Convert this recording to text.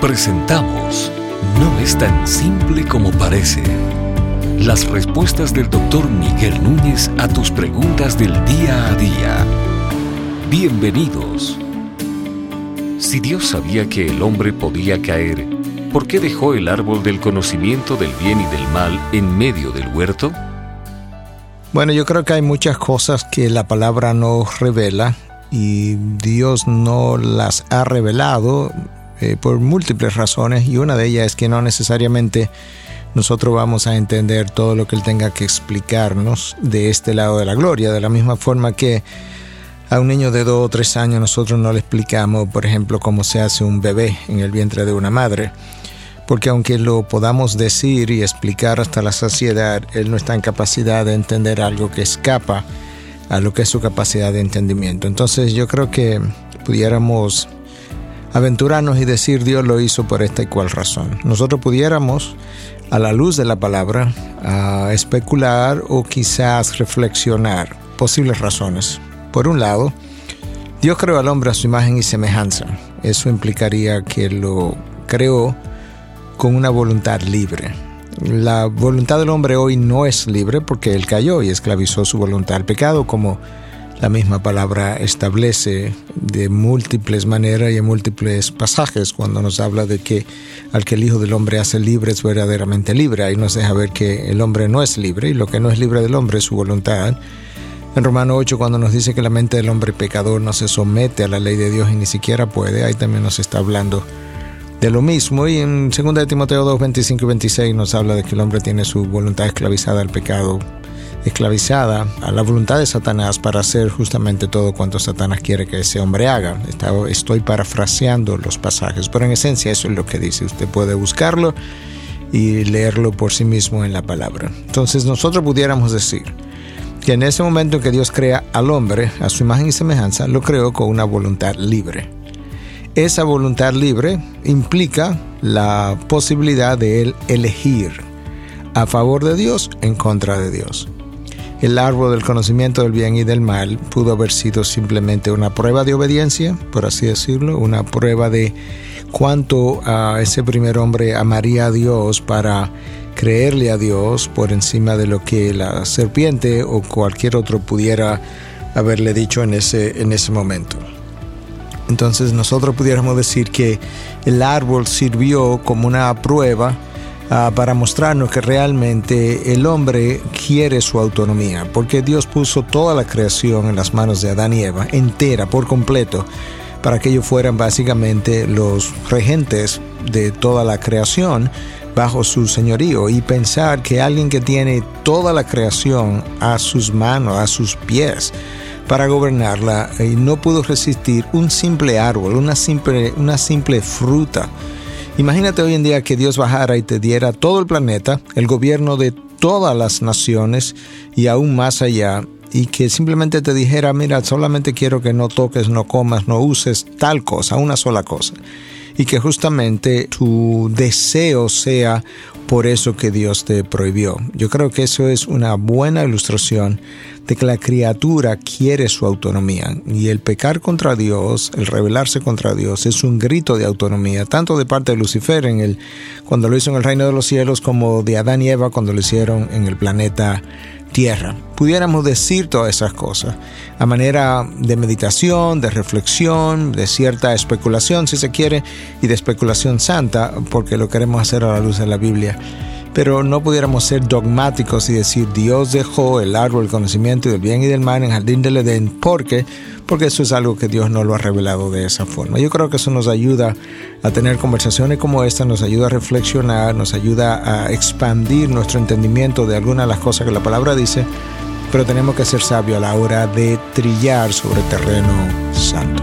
Presentamos No es tan simple como parece. Las respuestas del doctor Miguel Núñez a tus preguntas del día a día. Bienvenidos. Si Dios sabía que el hombre podía caer, ¿por qué dejó el árbol del conocimiento del bien y del mal en medio del huerto? Bueno, yo creo que hay muchas cosas que la palabra nos revela y Dios no las ha revelado eh, por múltiples razones y una de ellas es que no necesariamente nosotros vamos a entender todo lo que Él tenga que explicarnos de este lado de la gloria, de la misma forma que a un niño de dos o tres años nosotros no le explicamos, por ejemplo, cómo se hace un bebé en el vientre de una madre, porque aunque lo podamos decir y explicar hasta la saciedad, Él no está en capacidad de entender algo que escapa a lo que es su capacidad de entendimiento. Entonces yo creo que pudiéramos aventurarnos y decir Dios lo hizo por esta y cual razón. Nosotros pudiéramos, a la luz de la palabra, especular o quizás reflexionar posibles razones. Por un lado, Dios creó al hombre a su imagen y semejanza. Eso implicaría que lo creó con una voluntad libre. La voluntad del hombre hoy no es libre porque él cayó y esclavizó su voluntad al pecado, como la misma palabra establece de múltiples maneras y en múltiples pasajes cuando nos habla de que al que el Hijo del Hombre hace libre es verdaderamente libre. Ahí nos deja ver que el hombre no es libre y lo que no es libre del hombre es su voluntad. En Romano 8 cuando nos dice que la mente del hombre pecador no se somete a la ley de Dios y ni siquiera puede, ahí también nos está hablando de lo mismo. Y en 2 de Timoteo 2, 25 y 26 nos habla de que el hombre tiene su voluntad esclavizada al pecado esclavizada a la voluntad de Satanás para hacer justamente todo cuanto Satanás quiere que ese hombre haga. Estoy parafraseando los pasajes, pero en esencia eso es lo que dice. Usted puede buscarlo y leerlo por sí mismo en la palabra. Entonces nosotros pudiéramos decir que en ese momento en que Dios crea al hombre a su imagen y semejanza, lo creó con una voluntad libre. Esa voluntad libre implica la posibilidad de él elegir a favor de Dios, en contra de Dios. El árbol del conocimiento del bien y del mal pudo haber sido simplemente una prueba de obediencia, por así decirlo, una prueba de cuánto a ese primer hombre amaría a Dios para creerle a Dios por encima de lo que la serpiente o cualquier otro pudiera haberle dicho en ese, en ese momento. Entonces nosotros pudiéramos decir que el árbol sirvió como una prueba Ah, para mostrarnos que realmente el hombre quiere su autonomía, porque Dios puso toda la creación en las manos de Adán y Eva, entera, por completo, para que ellos fueran básicamente los regentes de toda la creación bajo su señorío y pensar que alguien que tiene toda la creación a sus manos, a sus pies, para gobernarla, y no pudo resistir un simple árbol, una simple, una simple fruta, Imagínate hoy en día que Dios bajara y te diera todo el planeta, el gobierno de todas las naciones y aún más allá, y que simplemente te dijera, mira, solamente quiero que no toques, no comas, no uses tal cosa, una sola cosa. Y que justamente tu deseo sea por eso que Dios te prohibió. Yo creo que eso es una buena ilustración de que la criatura quiere su autonomía y el pecar contra Dios, el rebelarse contra Dios es un grito de autonomía, tanto de parte de Lucifer en el cuando lo hizo en el reino de los cielos como de Adán y Eva cuando lo hicieron en el planeta Pudiéramos decir todas esas cosas a manera de meditación, de reflexión, de cierta especulación si se quiere y de especulación santa porque lo queremos hacer a la luz de la Biblia pero no pudiéramos ser dogmáticos y decir Dios dejó el árbol del conocimiento del bien y del mal en el jardín del Edén. ¿Por qué? Porque eso es algo que Dios no lo ha revelado de esa forma. Yo creo que eso nos ayuda a tener conversaciones como esta, nos ayuda a reflexionar, nos ayuda a expandir nuestro entendimiento de algunas de las cosas que la palabra dice, pero tenemos que ser sabios a la hora de trillar sobre terreno santo.